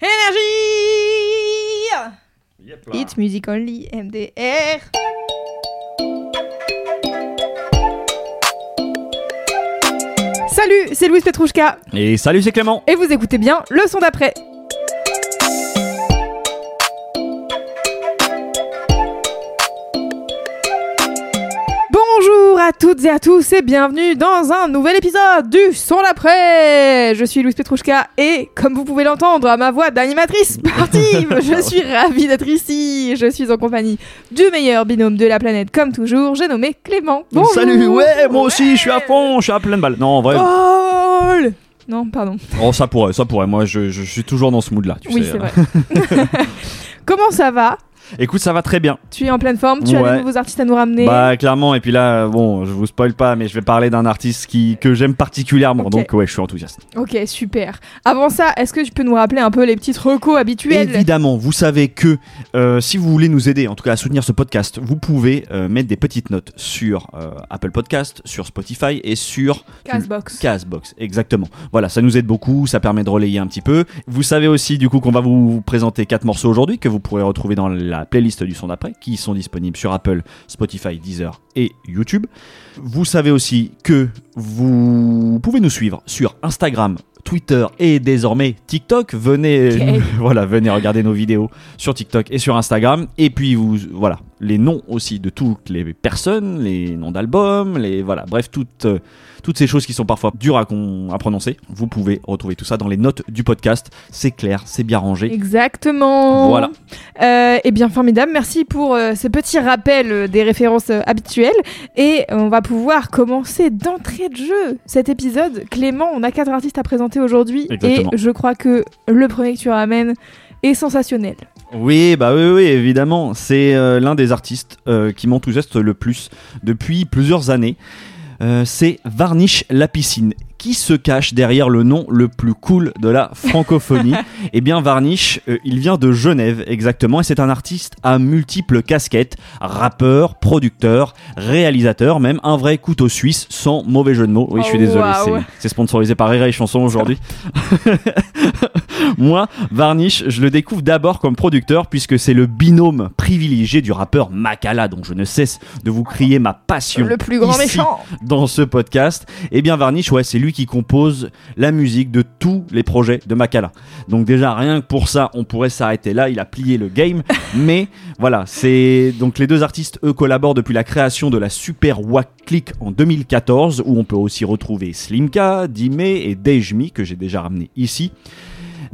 Énergie Hit Music Only, MDR Salut, c'est Louise Petrouchka Et salut, c'est Clément. et vous écoutez bien le son d'après. À toutes et à tous et bienvenue dans un nouvel épisode du son d'après. Je suis Louise Petrouchka et comme vous pouvez l'entendre à ma voix d'animatrice sportive, je suis ravie d'être ici. Je suis en compagnie du meilleur binôme de la planète comme toujours, j'ai nommé Clément. Bonjour. Salut, ouais, moi aussi, je suis à fond, je suis à pleine balle. Non, en vrai, oh, Paul Non, pardon. ça pourrait, ça pourrait. Moi, je, je suis toujours dans ce mood-là, tu Oui, sais. c'est vrai. Comment ça va? Écoute, ça va très bien. Tu es en pleine forme Tu as des nouveaux artistes à nous ramener Bah, clairement, et puis là, bon, je vous spoil pas, mais je vais parler d'un artiste qui, que j'aime particulièrement, donc ouais, je suis enthousiaste. Ok, super. Avant ça, est-ce que tu peux nous rappeler un peu les petites recos habituelles Évidemment, vous savez que euh, si vous voulez nous aider, en tout cas à soutenir ce podcast, vous pouvez euh, mettre des petites notes sur euh, Apple Podcast, sur Spotify et sur Castbox. Castbox, exactement. Voilà, ça nous aide beaucoup, ça permet de relayer un petit peu. Vous savez aussi du coup qu'on va vous présenter quatre morceaux aujourd'hui que vous pourrez retrouver dans la playlist du son d'après, qui sont disponibles sur Apple, Spotify, Deezer et YouTube. Vous savez aussi que vous pouvez nous suivre sur Instagram. Twitter et désormais TikTok. Venez, voilà, venez regarder nos vidéos sur TikTok et sur Instagram. Et puis vous, voilà, les noms aussi de toutes les personnes, les noms d'albums, les voilà, bref, toutes euh, toutes ces choses qui sont parfois dures à, con- à prononcer. Vous pouvez retrouver tout ça dans les notes du podcast. C'est clair, c'est bien rangé. Exactement. Voilà. Euh, eh bien, formidable. Merci pour euh, ce petit rappel euh, des références euh, habituelles. Et on va pouvoir commencer d'entrée de jeu cet épisode. Clément, on a quatre artistes à présenter aujourd'hui. Et je crois que le premier que tu ramènes est sensationnel. Oui, bah oui, oui, évidemment. C'est euh, l'un des artistes euh, qui m'enthousiaste le plus depuis plusieurs années. Euh, c'est Varnish la piscine. Qui se cache derrière le nom le plus cool de la francophonie Eh bien, Varnish, euh, il vient de Genève exactement, et c'est un artiste à multiples casquettes rappeur, producteur, réalisateur, même un vrai couteau suisse, sans mauvais jeu de mots. Oui, je suis Oh, désolé, c'est- c'est sponsorisé par Rire et Chanson aujourd'hui. Moi, Varnish, je le découvre d'abord comme producteur puisque c'est le binôme privilégié du rappeur Makala, dont je ne cesse de vous crier ma passion. Le plus grand ici, méchant. Dans ce podcast. Eh bien, Varnish, ouais, c'est lui qui compose la musique de tous les projets de Makala. Donc déjà, rien que pour ça, on pourrait s'arrêter là. Il a plié le game. Mais voilà, c'est donc les deux artistes, eux, collaborent depuis la création de la Super Wack Click en 2014, où on peut aussi retrouver Slimka, Dime et Dejmi, que j'ai déjà ramené ici.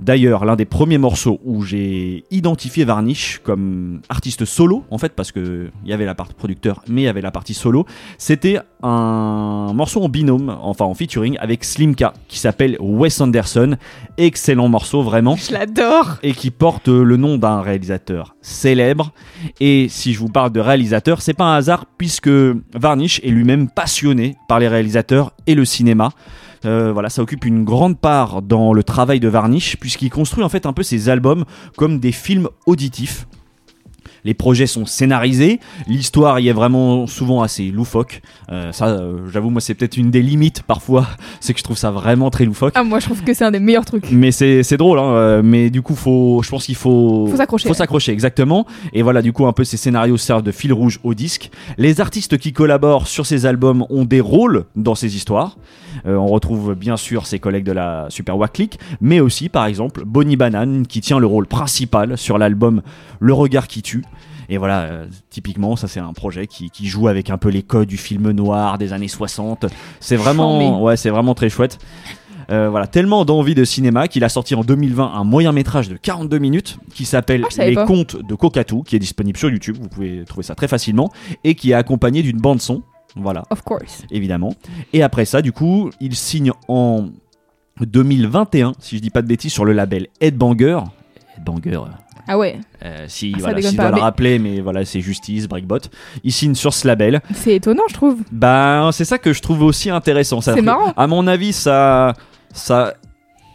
D'ailleurs, l'un des premiers morceaux où j'ai identifié Varnish comme artiste solo, en fait, parce que il y avait la partie producteur, mais il y avait la partie solo, c'était un morceau en binôme, enfin en featuring avec Slimka, qui s'appelle Wes Anderson. Excellent morceau, vraiment Je l'adore. et qui porte le nom d'un réalisateur célèbre. Et si je vous parle de réalisateur, c'est pas un hasard puisque Varnish est lui-même passionné par les réalisateurs et le cinéma. Euh, voilà, ça occupe une grande part dans le travail de Varnish puisqu'il construit en fait un peu ses albums comme des films auditifs. Les projets sont scénarisés, l'histoire y est vraiment souvent assez loufoque. Euh, ça, euh, j'avoue, moi, c'est peut-être une des limites parfois, c'est que je trouve ça vraiment très loufoque. Ah, moi, je trouve que c'est un des meilleurs trucs. Mais c'est c'est drôle, hein, euh, mais du coup, faut, je pense qu'il faut. Faut s'accrocher. Faut s'accrocher, exactement. Et voilà, du coup, un peu ces scénarios servent de fil rouge au disque. Les artistes qui collaborent sur ces albums ont des rôles dans ces histoires. Euh, on retrouve bien sûr ses collègues de la Super Wack Click, mais aussi, par exemple, Bonnie Banane qui tient le rôle principal sur l'album Le Regard qui tue. Et voilà, euh, typiquement, ça c'est un projet qui, qui joue avec un peu les codes du film noir des années 60. C'est vraiment, ouais, c'est vraiment très chouette. Euh, voilà, tellement d'envie de cinéma qu'il a sorti en 2020 un moyen métrage de 42 minutes qui s'appelle Ah, Les pas. Contes de Kokatou, qui est disponible sur YouTube. Vous pouvez trouver ça très facilement et qui est accompagné d'une bande son. Voilà, Of course. évidemment. Et après ça, du coup, il signe en 2021, si je dis pas de bêtises, sur le label Headbanger. Headbanger, Ah ouais, euh, si, Ça voilà, si dois le rappeler, mais voilà, c'est Justice, Breakbot. Il signe sur ce label. c'est étonnant, je trouve. Ben, c'est ça que je trouve aussi intéressant. C'est marrant. À mon avis, ça, ça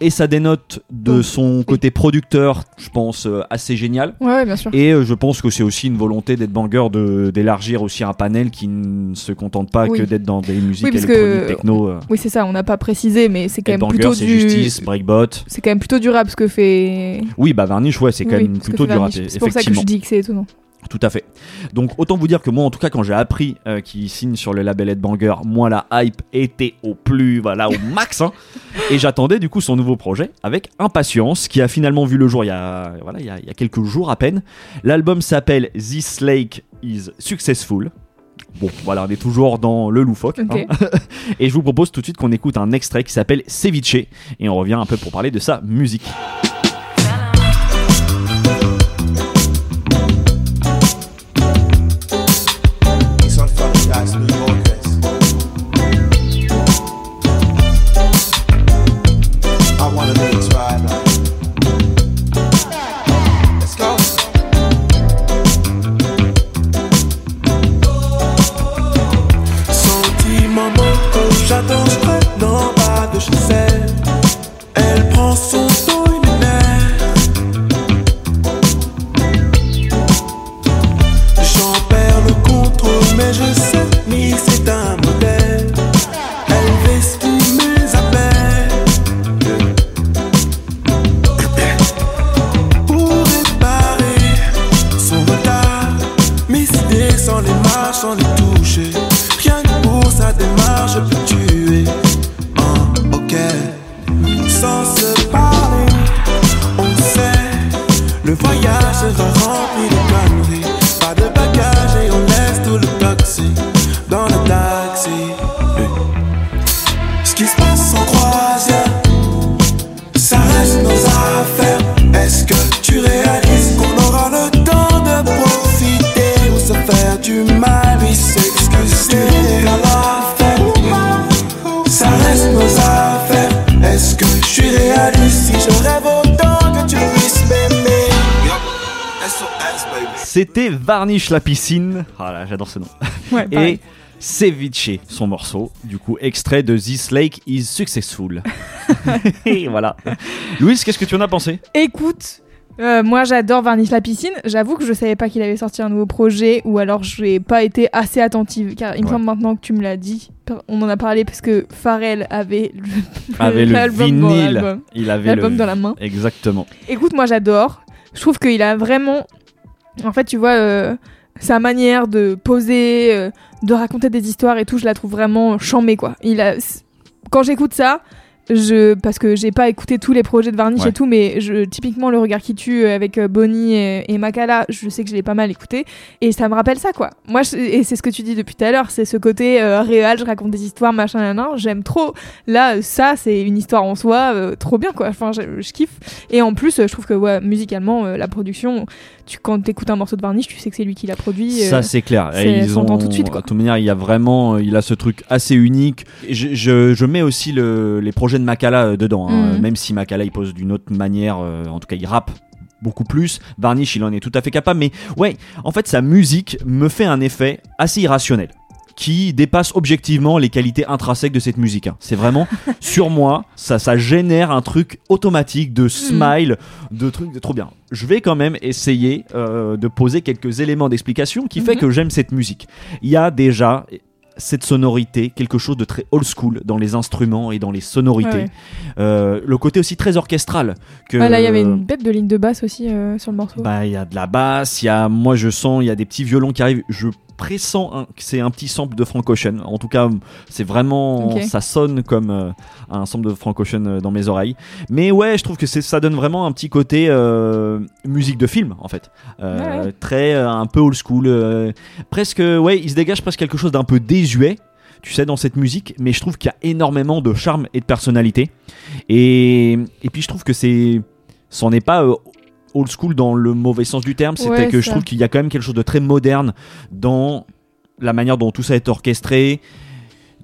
et ça dénote de son côté producteur, je pense, euh, assez génial. Ouais, bien sûr. Et euh, je pense que c'est aussi une volonté d'être banger de d'élargir aussi un panel qui ne se contente pas Oui. que d'être dans des musiques Oui, parce électroniques que- techno. euh, Oui, c'est ça, on n'a pas précisé, mais c'est quand même plutôt du. Justice, Breakbot. C'est quand même plutôt du rap ce que fait. Oui, bah Varnish, ouais, c'est quand Oui, même plutôt fait du rap, Varnish. C'est pour ça que je dis que c'est étonnant. Tout à fait. Donc autant vous dire que moi en tout cas quand j'ai appris euh, qu'il signe sur le label Headbanger, moi la hype était au plus voilà au max hein. et j'attendais du coup son nouveau projet avec impatience qui a finalement vu le jour il y a voilà il y a, il y a quelques jours à peine. L'album s'appelle This Lake is Successful. Bon, voilà, on est toujours dans le loufoque. Hein. et je vous propose tout de suite qu'on écoute un extrait qui s'appelle Ceviche et on revient un peu pour parler de sa musique. C'était Varnish la piscine. Ah là, j'adore ce nom. Ouais. Et Ceviche, son morceau, du coup, extrait de This Lake is Successful. Et voilà. Louise, qu'est-ce que tu en as pensé? Écoute, euh, moi j'adore Varnish la piscine. J'avoue que je savais pas qu'il avait sorti un nouveau projet ou alors j'ai pas été assez attentive car il me Ouais. semble maintenant que tu me l'as dit. On en a parlé parce que Pharrell avait le, Avait vinyle. Il avait L'album le... dans la main. Exactement. Écoute, moi j'adore. Je trouve qu'il a vraiment. En fait, tu vois, euh, sa manière de poser, euh, de raconter des histoires et tout, je la trouve vraiment chamée, quoi. Il a... Quand j'écoute ça, je... parce que j'ai pas écouté tous les projets de Varnish Ouais. et tout, mais je... typiquement Le Regard qui tue avec euh, Bonnie et, et Makala, je sais que je l'ai pas mal écouté. Et ça me rappelle ça, quoi. Moi, je- et c'est ce que tu dis depuis tout à l'heure, c'est ce côté euh, réel, je raconte des histoires, machin, nan, nan. J'aime trop. Là, euh, ça, c'est une histoire en soi, euh, trop bien, quoi. Enfin, je, kiffe. Et en plus, je trouve que ouais, musicalement, euh, la production, tu, quand t'écoutes un morceau de Varnish, tu sais que c'est lui qui l'a produit. Ça, c'est clair. Et ils ont... tout de suite, quoi. De toute manière, il y a vraiment, il a ce truc assez unique. Je, je, je mets aussi le- les projets de Makala euh, dedans, hein. Mhm. même si Makala il pose d'une autre manière, euh, en tout cas il rappe beaucoup plus. Varnish, il en est tout à fait capable. Mais ouais, en fait, sa musique me fait un effet assez irrationnel qui dépasse objectivement les qualités intrinsèques de cette musique. hein. C'est vraiment sur moi, ça, ça génère un truc automatique de smile, de trucs de trop bien. Je vais quand même essayer euh, de poser quelques éléments d'explication qui fait Mhm. que j'aime cette musique. Il y a déjà cette sonorité, quelque chose de très old school dans les instruments et dans les sonorités. Ouais, ouais. Euh, le côté aussi très orchestral. Que, là, il y avait une bête de ligne de basse aussi euh, sur le morceau. bah, il y a de la basse, il y a, moi je sens, il y a des petits violons qui arrivent. Je pressens un- que c'est un petit sample de Frank Ocean. En tout cas, c'est vraiment, ça sonne comme euh, un sample de Frank Ocean euh, dans mes oreilles. Mais ouais, je trouve que c'est, ça donne vraiment un petit côté euh, musique de film en fait, Euh, Ouais, très un peu old school, presque, ouais, il se dégage presque quelque chose d'un peu désuet. Tu sais, dans cette musique, mais je trouve qu'il y a énormément de charme et de personnalité. Et, et puis je trouve que c'est. C'en est pas euh, old school dans le mauvais sens du terme, c'était Ouais, que je trouve qu'il y a quand même quelque chose de très moderne dans la manière dont tout ça est orchestré,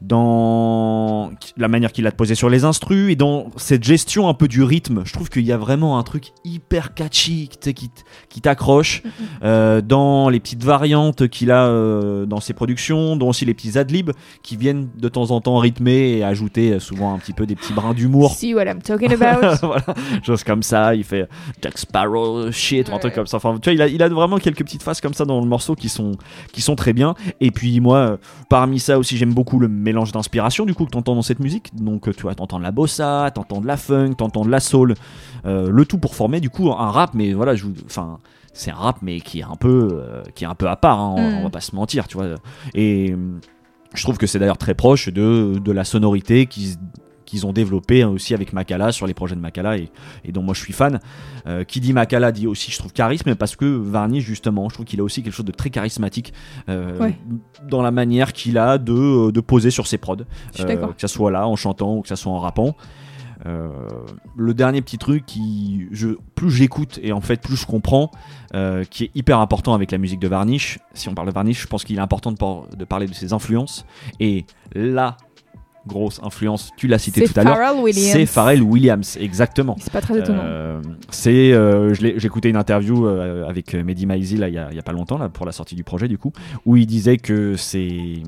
dans la manière qu'il a de poser sur les instrus et dans cette gestion un peu du rythme. Je trouve qu'il y a vraiment un truc hyper catchy qui, t'accroche euh, dans les petites variantes qu'il a euh, dans ses productions, dont aussi les petits adlibs qui viennent de temps en temps rythmer et ajouter souvent un petit peu des petits brins d'humour. See what I'm talking about. voilà, choses comme ça. Il fait Jack Sparrow shit ou un truc Ouais. comme ça. Enfin, tu vois, il a, il a vraiment quelques petites phases comme ça dans le morceau qui sont, qui sont très bien. Et puis moi, euh, parmi ça aussi, j'aime beaucoup le mélange d'inspiration du coup que t'entends dans cette musique. Donc euh, tu vois, t'entends de la bossa, t'entends de la funk, t'entends de la soul, euh, le tout pour former du coup un rap. Mais voilà, je, vous- enfin. C'est un rap mais qui est un peu euh, qui est un peu à part hein, on, Mm. on va pas se mentir tu vois et euh, je trouve que c'est d'ailleurs très proche de, de la sonorité qu'ils qu'ils ont développé hein, aussi avec Makala sur les projets de Makala et, et dont moi je suis fan. Euh, qui dit Makala dit aussi, je trouve, charisme parce que Varnish, justement, je trouve qu'il a aussi quelque chose de très charismatique euh, Ouais. dans la manière qu'il a de, de poser sur ses prods. Euh, que ça soit là en chantant ou que ça soit en rappant. Euh, le dernier petit truc qui, je, plus j'écoute et en fait plus je comprends, euh, qui est hyper important avec la musique de Varnish. Si on parle de Varnish, je pense qu'il est important de, par- de parler de ses influences. Et la grosse influence, tu l'as cité tout à l'heure, c'est Pharrell Williams, exactement. C'est pas très étonnant. Euh, c'est, euh, j'ai écouté une interview euh, avec Mehdi Maizi là, il y, a, il y a pas longtemps là, pour la sortie du projet du coup, où il disait que c'est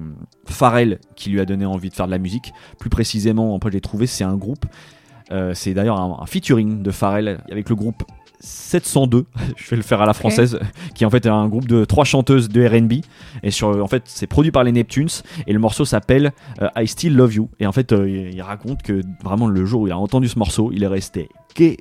Pharrell qui lui a donné envie de faire de la musique. Plus précisément, après je l'ai trouvé, c'est un groupe. euh, c'est d'ailleurs un, un featuring de Pharrell avec le groupe 702, je vais le faire à la française, qui en fait est un groupe de trois chanteuses de R&B et sur en fait c'est produit par les Neptunes et le morceau s'appelle euh, I Still Love You et en fait euh, il, raconte que vraiment le jour où il a entendu ce morceau, il est resté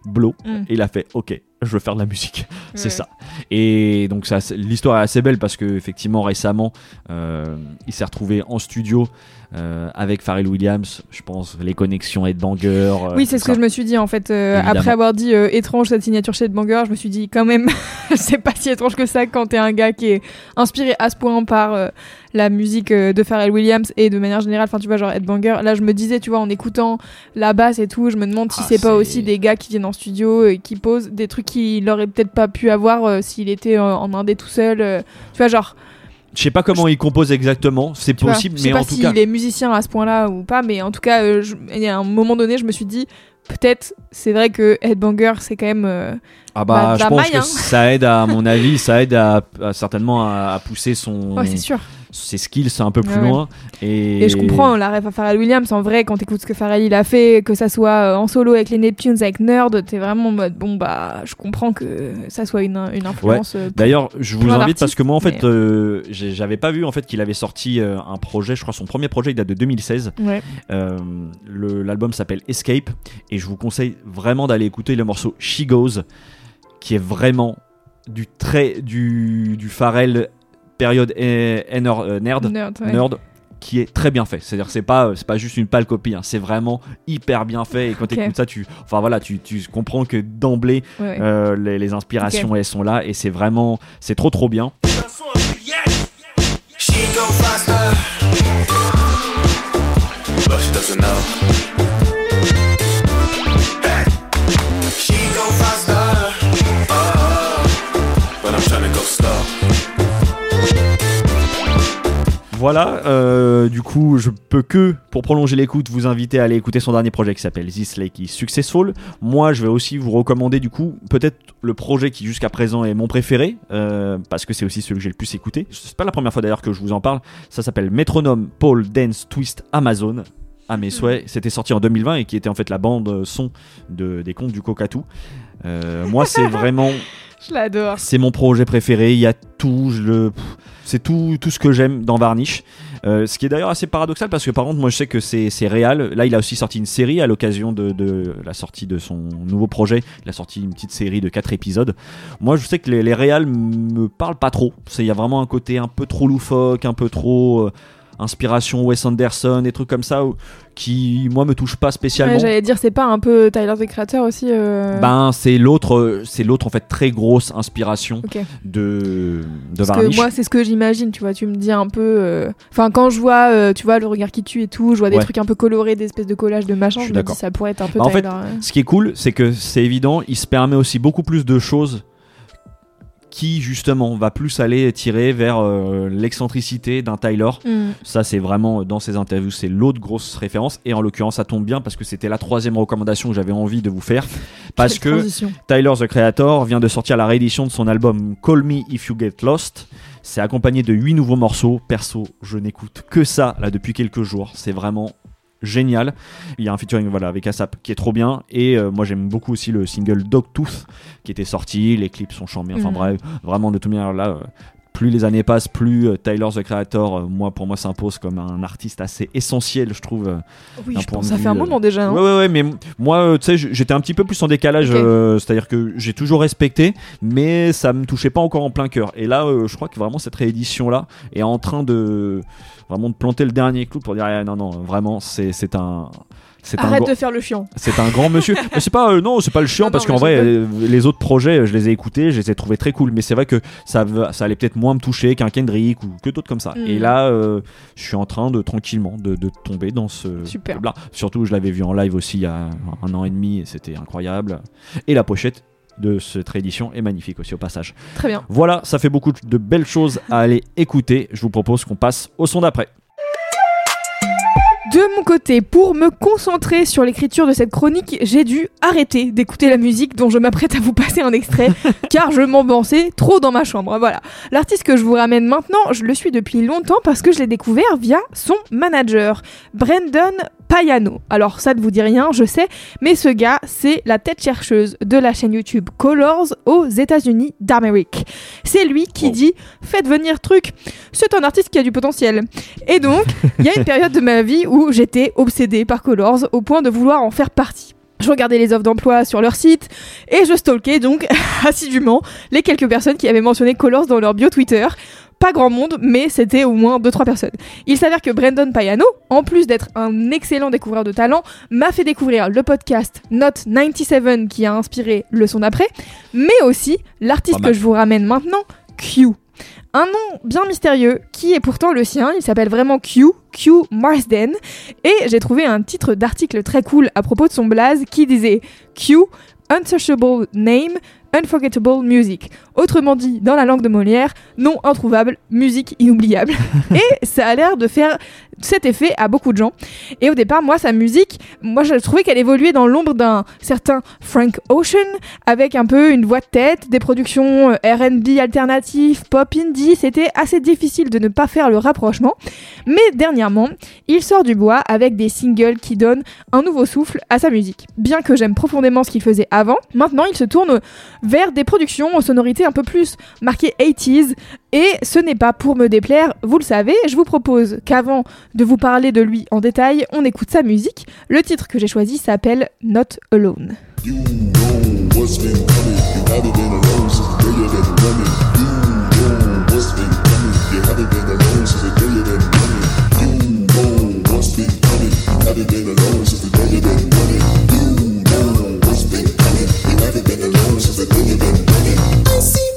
blow Mm. et il a fait OK, je veux faire de la musique. C'est ça. Et donc ça, l'histoire est assez belle parce que effectivement récemment, euh, il s'est retrouvé en studio euh, avec Pharrell Williams. Je pense les connexions Headbanger. euh, Oui, c'est ce que je me suis dit en fait. euh, après avoir dit euh, étrange cette signature chez Banger, je me suis dit quand même, c'est pas si étrange que ça quand t'es un gars qui est inspiré à ce point par la musique de Pharrell Williams et de manière générale, enfin tu vois, genre Headbanger. Là, je me disais, tu vois, en écoutant la basse et tout, je me demande si Ah, c'est pas aussi des gars qui viennent en studio et qui posent des trucs qu'il aurait peut-être pas pu avoir s'il était en indé tout seul. tu vois, genre, Je sais pas comment il compose exactement. C'est tu vois, possible, je sais mais pas en tout s'il cas. est musicien à ce point-là ou pas, mais en tout cas, euh, je- il y a un moment donné, je me suis dit, peut-être, c'est vrai que Headbanger, c'est quand même. euh, Ah bah, bah, je pense maille, que hein. ça aide à mon avis, ça aide à, à certainement à, à pousser son Ouais, c'est sûr. Ses skills un peu plus Ouais, loin. Et, Et je comprends la ref à Pharrell Williams. En vrai, quand t'écoutes ce que Pharrell il a fait, que ça soit euh, en solo avec les Neptunes, avec Nerd, t'es vraiment en mode bon bah, je comprends que ça soit une, une influence. euh, D'ailleurs, je vous invite parce que moi, en fait, euh, j'avais pas vu en fait qu'il avait sorti un projet. Je crois son premier projet il date de 2016. Ouais. Euh, le- L'album s'appelle Escape et je vous conseille vraiment d'aller écouter le morceau She Goes, qui est vraiment du très du du Pharrell période nerd, euh, nerd, Nerd, ouais. nerd, qui est très bien fait. C'est-à-dire que c'est pas c'est pas juste une pâle copie, hein, c'est vraiment hyper bien fait. Et quand tu écoutes ça, tu enfin voilà, tu, tu comprends que d'emblée Ouais, ouais. euh, les, les inspirations elles sont là et c'est vraiment c'est trop trop bien. She go faster. But she doesn't know. Voilà, euh, du coup, je peux que, pour prolonger l'écoute, vous inviter à aller écouter son dernier projet qui s'appelle This Lake is Successful. Moi, je vais aussi vous recommander, du coup, peut-être le projet qui jusqu'à présent est mon préféré, euh, parce que c'est aussi celui que j'ai le plus écouté. C'est pas la première fois d'ailleurs que je vous en parle. Ça s'appelle Metronome Paul Dance Twist Amazon. À mes souhaits, c'était sorti en 2020 et qui était en fait la bande son de, des contes du Cocatou. Euh, moi, c'est vraiment C'est mon projet préféré. Il y a tout, c'est tout, ce que j'aime dans Varnish. Euh, ce qui est d'ailleurs assez paradoxal parce que par contre, moi je sais que c'est, réel. Là, il a aussi sorti une série à l'occasion de, la sortie de son nouveau projet. Il a sorti une petite série de 4 épisodes. Moi, je sais que les, les réals me parlent pas trop. Il y a vraiment un côté un peu trop loufoque, un peu trop. euh, Inspiration Wes Anderson, des trucs comme ça où- qui moi me touchent pas spécialement. Ouais, J'allais dire, c'est pas un peu Tyler the Creator aussi euh, ben c'est l'autre, c'est l'autre en fait très grosse inspiration de de Parce que moi, c'est ce que j'imagine, tu vois. Tu me dis un peu. euh, Enfin, quand je vois, euh, tu vois, le regard qui tue et tout, je vois des Ouais. trucs un peu colorés, des espèces de collages de machin. Je me dis, ça pourrait être un peu Bah, en fait, ouais. Ce qui est cool, c'est que c'est évident, il se permet aussi beaucoup plus de choses qui justement va plus aller tirer vers euh, l'excentricité d'un Tyler. Mm. Ça, c'est vraiment euh, dans ses interviews, c'est l'autre grosse référence. Et en l'occurrence, ça tombe bien parce que c'était la troisième recommandation que j'avais envie de vous faire. Parce que. Tyler the Creator vient de sortir la réédition de son album Call Me If You Get Lost. C'est accompagné de 8 nouveaux morceaux. Perso, je n'écoute que ça là depuis quelques jours. C'est vraiment génial. Il y a un featuring voilà, avec ASAP qui est trop bien. Et euh, moi j'aime beaucoup aussi le single Dogtooth qui était sorti. Les clips sont chambés. Enfin Mhm. bref, vraiment de toute manière là. euh, plus les années passent, plus euh, Tyler the Creator, euh, moi pour moi s'impose comme un artiste assez essentiel, je trouve. euh, Oui, je pense ça fait un moment déjà. hein. Ouais, ouais, ouais, mais moi, tu sais, j'étais un petit peu plus en décalage, c'est-à-dire que j'ai toujours respecté, mais ça me touchait pas encore en plein cœur. Et là, je crois que vraiment cette réédition-là est en train de vraiment de planter le dernier clou pour dire ah, non, non, vraiment, c'est c'est un. Arrête de faire le chiant. c'est un grand monsieur. Mais c'est pas, euh, non, c'est pas le chiant Non, parce qu'en vrai, euh, les autres projets, je les ai écoutés, je les ai trouvés très cool. Mais c'est vrai que ça, ça allait peut-être moins me toucher qu'un Kendrick ou que d'autres comme ça. Mm. Et là, euh, je suis en train de tranquillement de, de tomber dans ce Super. là. Surtout, je l'avais vu en live aussi il y a un an et demi et c'était incroyable. Et la pochette de cette réédition est magnifique aussi au passage. Très bien. Voilà, ça fait beaucoup de belles choses à aller écouter. Je vous propose qu'on passe au son d'après. De mon côté, pour me concentrer sur l'écriture de cette chronique, j'ai dû arrêter d'écouter la musique dont je m'apprête à vous passer un extrait, car je m'embançais trop dans ma chambre. Voilà. L'artiste que je vous ramène maintenant, je le suis depuis longtemps parce que je l'ai découvert via son manager, Brandon Payano. Alors ça ne vous dit rien, je sais, mais ce gars, c'est la tête chercheuse de la chaîne YouTube Colors aux États-Unis d'Amérique. C'est lui qui dit Faites venir truc, c'est un artiste qui a du potentiel. Et donc, il y a une période de ma vie où j'étais obsédée par Colors au point de vouloir en faire partie. Je regardais les offres d'emploi sur leur site et je stalkais donc assidûment les quelques personnes qui avaient mentionné Colors dans leur bio Twitter. Pas grand monde, mais c'était au moins 2-3 personnes. Il s'avère que Brandon Payano, en plus d'être un excellent découvreur de talent, m'a fait découvrir le podcast Note 97 qui a inspiré le son d'après, mais aussi l'artiste que je vous ramène maintenant, Q. Un nom bien mystérieux qui est pourtant le sien, il s'appelle vraiment Q, Q Marsden, et j'ai trouvé un titre d'article très cool à propos de son blaze qui disait Q, Unsearchable Name, Unforgettable Music. Autrement dit, dans la langue de Molière, nom introuvable, musique inoubliable. et ça a l'air de faire cet effet à beaucoup de gens. Et au départ, moi, sa musique, moi, je trouvais qu'elle évoluait dans l'ombre d'un certain Frank Ocean, avec un peu une voix de tête, des productions euh, R&B alternatives, pop indie. C'était assez difficile de ne pas faire le rapprochement. Mais dernièrement, il sort du bois avec des singles qui donnent un nouveau souffle à sa musique. Bien que j'aime profondément ce qu'il faisait avant, maintenant il se tourne vers des productions aux sonorités un peu plus marquées 80s. Et ce n'est pas pour me déplaire, vous le savez, je vous propose qu'avant de vous parler de lui en détail, on écoute sa musique. Le titre que j'ai choisi s'appelle Not Alone. Been alone since the day you've been running. I see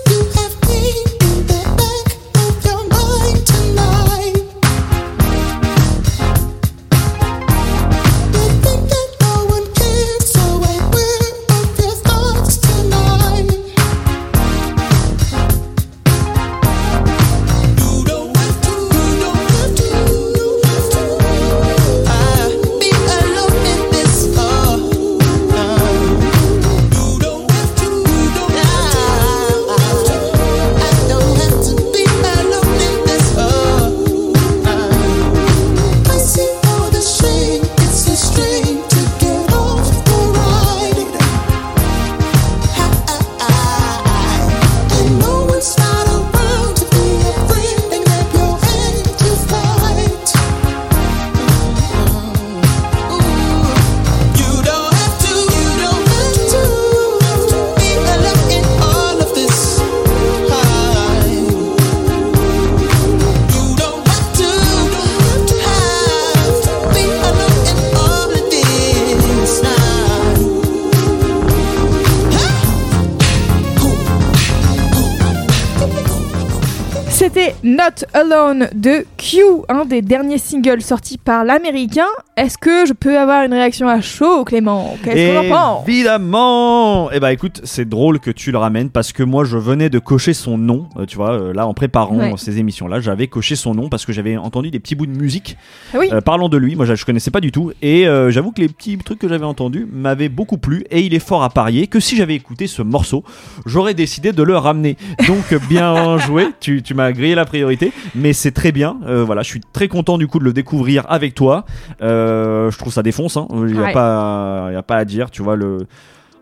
Not Alone de Q, un des derniers singles sortis par l'américain. Est-ce que je peux avoir une réaction à chaud, Clément? Qu'est-ce qu'on en pense? Évidemment Eh bah écoute, c'est drôle que tu le ramènes parce que moi je venais de cocher son nom, euh, tu vois, euh, là en préparant Ouais. ces émissions-là, j'avais coché son nom parce que j'avais entendu des petits bouts de musique Ah oui. euh, parlant de lui, moi je, je connaissais pas du tout et euh, j'avoue que les petits trucs que j'avais entendus m'avaient beaucoup plu et il est fort à parier que si j'avais écouté ce morceau, j'aurais décidé de le ramener. Donc bien joué, tu, tu m'as grillé la priorité, mais c'est très bien, euh, voilà, je suis très content du coup de le découvrir avec toi. Euh, je trouve ça défonce, hein. il n'y a, Ouais. pas- il y a pas à dire, tu vois le...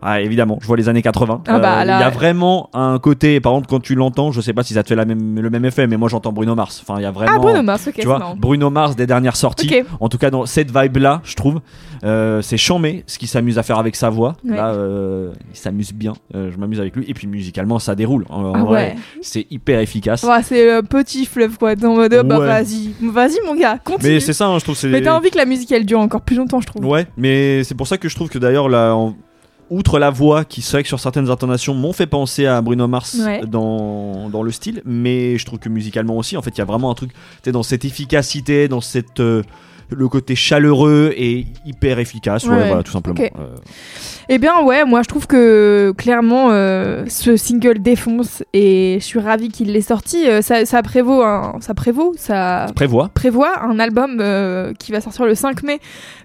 Ah, évidemment, je vois les années 80. Ah bah, Euh, il là- y a vraiment un côté, par contre, quand tu l'entends, je sais pas si ça te fait la même, le même effet, mais moi j'entends Bruno Mars. Enfin, il y a vraiment. Ah, Bruno Mars, ok, tu vois, marrant. Bruno Mars des dernières sorties. En tout cas, dans cette vibe-là, je trouve, euh, c'est chambé ce qu'il s'amuse à faire avec sa voix. Ouais. Là, euh, il s'amuse bien. Euh, je m'amuse avec lui. Et puis musicalement, ça déroule. En, en Ah vrai, ouais. c'est hyper efficace. Ouais, c'est petit fleuve quoi, en mode bah vas-y, vas-y mon gars, continue. mais c'est ça, hein, je trouve. Mais t'as envie que la musique elle dure encore plus longtemps, je trouve. Ouais, mais c'est pour ça que je trouve que d'ailleurs, là, outre la voix qui, c'est vrai que sur certaines intonations, m'ont fait penser à Bruno Mars Ouais. dans, dans le style, mais je trouve que musicalement aussi, en fait, il y a vraiment un truc, tu dans cette efficacité, dans cette. euh, le côté chaleureux et hyper efficace, ouais, Ouais. voilà, tout simplement. Euh, Eh bien ouais, moi je trouve que clairement euh, ce single défonce et je suis ravie qu'il l'ait sorti. Euh, ça, ça prévaut, un- ça prévaut, ça prévoit. prévoit un album euh, qui va sortir le 5 mai.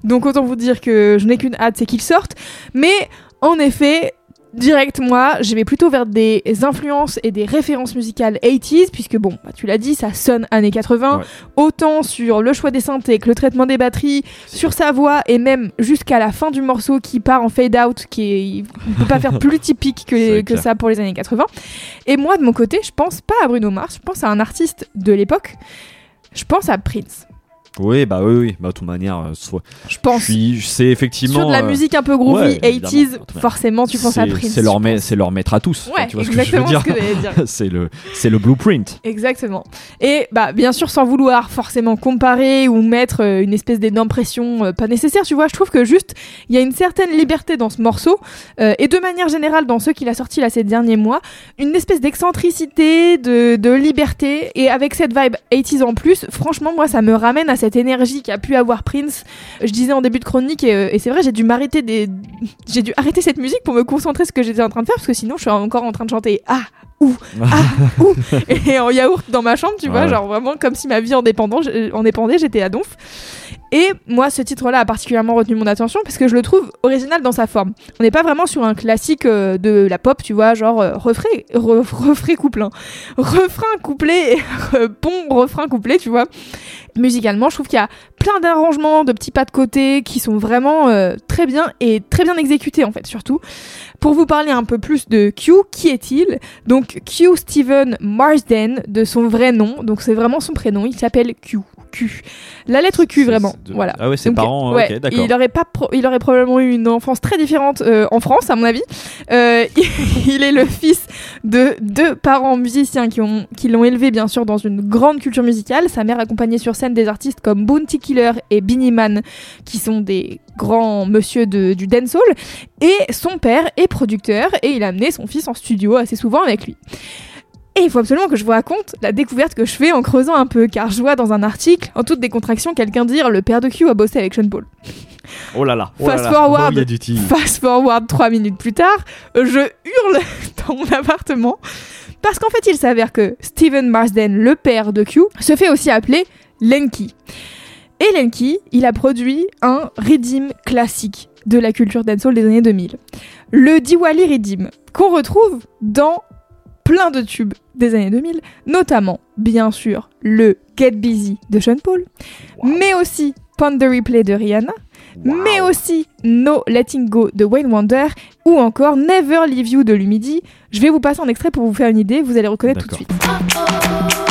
Donc autant vous dire que je n'ai qu'une hâte, c'est qu'il sorte. Mais en effet, direct moi, je vais plutôt vers des influences et des références musicales 80s, puisque bon, bah, tu l'as dit, ça sonne années 80. Ouais. Autant sur le choix des synthés que le traitement des batteries, sur sa voix et même jusqu'à la fin du morceau qui part en fade out, qui est, on peut pas faire plus typique que, que ça pour les années 80. Et moi de mon côté, je pense pas à Bruno Mars, je pense à un artiste de l'époque. Je pense à Prince. Oui, bah oui, oui. Bah, de toute manière, euh, soit. Je pense. C'est effectivement. Sur de la euh, musique un peu groovy, ouais, 80s, évidemment. forcement tu penses à Prince. C'est leur, c'est leur maître à tous. Ouais, tu vois ce que je veux exactement dire. C'est le, blueprint. Exactement. Et bah bien sûr sans vouloir forcément comparer ou mettre euh, une espèce d'énorme pression pas nécessaire, tu vois, je trouve que juste il y a une certaine liberté dans ce morceau euh, et de manière générale dans ceux qu'il a sortis là ces derniers mois, une espèce d'excentricité, de, de liberté et avec cette vibe 80s en plus, franchement moi ça me ramène à cette énergie qu'a pu avoir Prince. Je disais en début de chronique et, euh, et c'est vrai, j'ai dû m'arrêter des j'ai dû arrêter cette musique pour me concentrer sur ce que j'étais en train de faire parce que sinon je suis encore en train de chanter ah ouh ah ouh et en yaourt dans ma chambre, tu vois, genre vraiment comme si ma vie en dépendait, en dépendait, j'étais à donf. Et moi, ce titre-là a particulièrement retenu mon attention parce que je le trouve original dans sa forme. On n'est pas vraiment sur un classique euh, de la pop, tu vois, genre euh, refrain, re- refrain couplet, refrain couplet, et pont refrain couplet, tu vois. Musicalement, je trouve qu'il y a plein d'arrangements, de petits pas de côté qui sont vraiment euh, très bien et très bien exécutés en fait, surtout. Pour vous parler un peu plus de Q, qui est-il? Donc Q Steven Marsden, de son vrai nom, donc c'est vraiment son prénom, il s'appelle Q. Q. La lettre Q vraiment, de- voilà. Ah ouais, ses Donc, parents, ouais, ok, d'accord. Il aurait pas, pro- il aurait probablement eu une enfance très différente euh, en France, à mon avis. Euh, il est le fils de deux parents musiciens qui ont, qui l'ont élevé bien sûr dans une grande culture musicale. Sa mère accompagnait sur scène des artistes comme Bounty Killer et Beanie Man, qui sont des grands monsieur de, du dancehall. Et son père est producteur et il a amené son fils en studio assez souvent avec lui. Et il faut absolument que je vous raconte la découverte que je fais en creusant un peu, car je vois dans un article, en toute décontraction, quelqu'un dire le père de Q a bossé avec Sean Paul. Oh là là. oh Fast là. forward. Oh, du. Fast forward trois minutes plus tard, je hurle dans mon appartement parce qu'en fait il s'avère que Steven Marsden, le père de Q, se fait aussi appeler Lenky. Et Lenky, il a produit un Redeem classique de la culture dancehall des années 2000. Le Diwali Redeem, qu'on retrouve dans plein de tubes des années 2000, notamment, bien sûr, le Get Busy de Sean Paul, mais aussi Ponder Replay de Rihanna, mais aussi No Letting Go de Wayne Wonder ou encore Never Leave You de Lumidi. Je vais vous passer un extrait pour vous faire une idée, vous allez reconnaître tout de suite. Get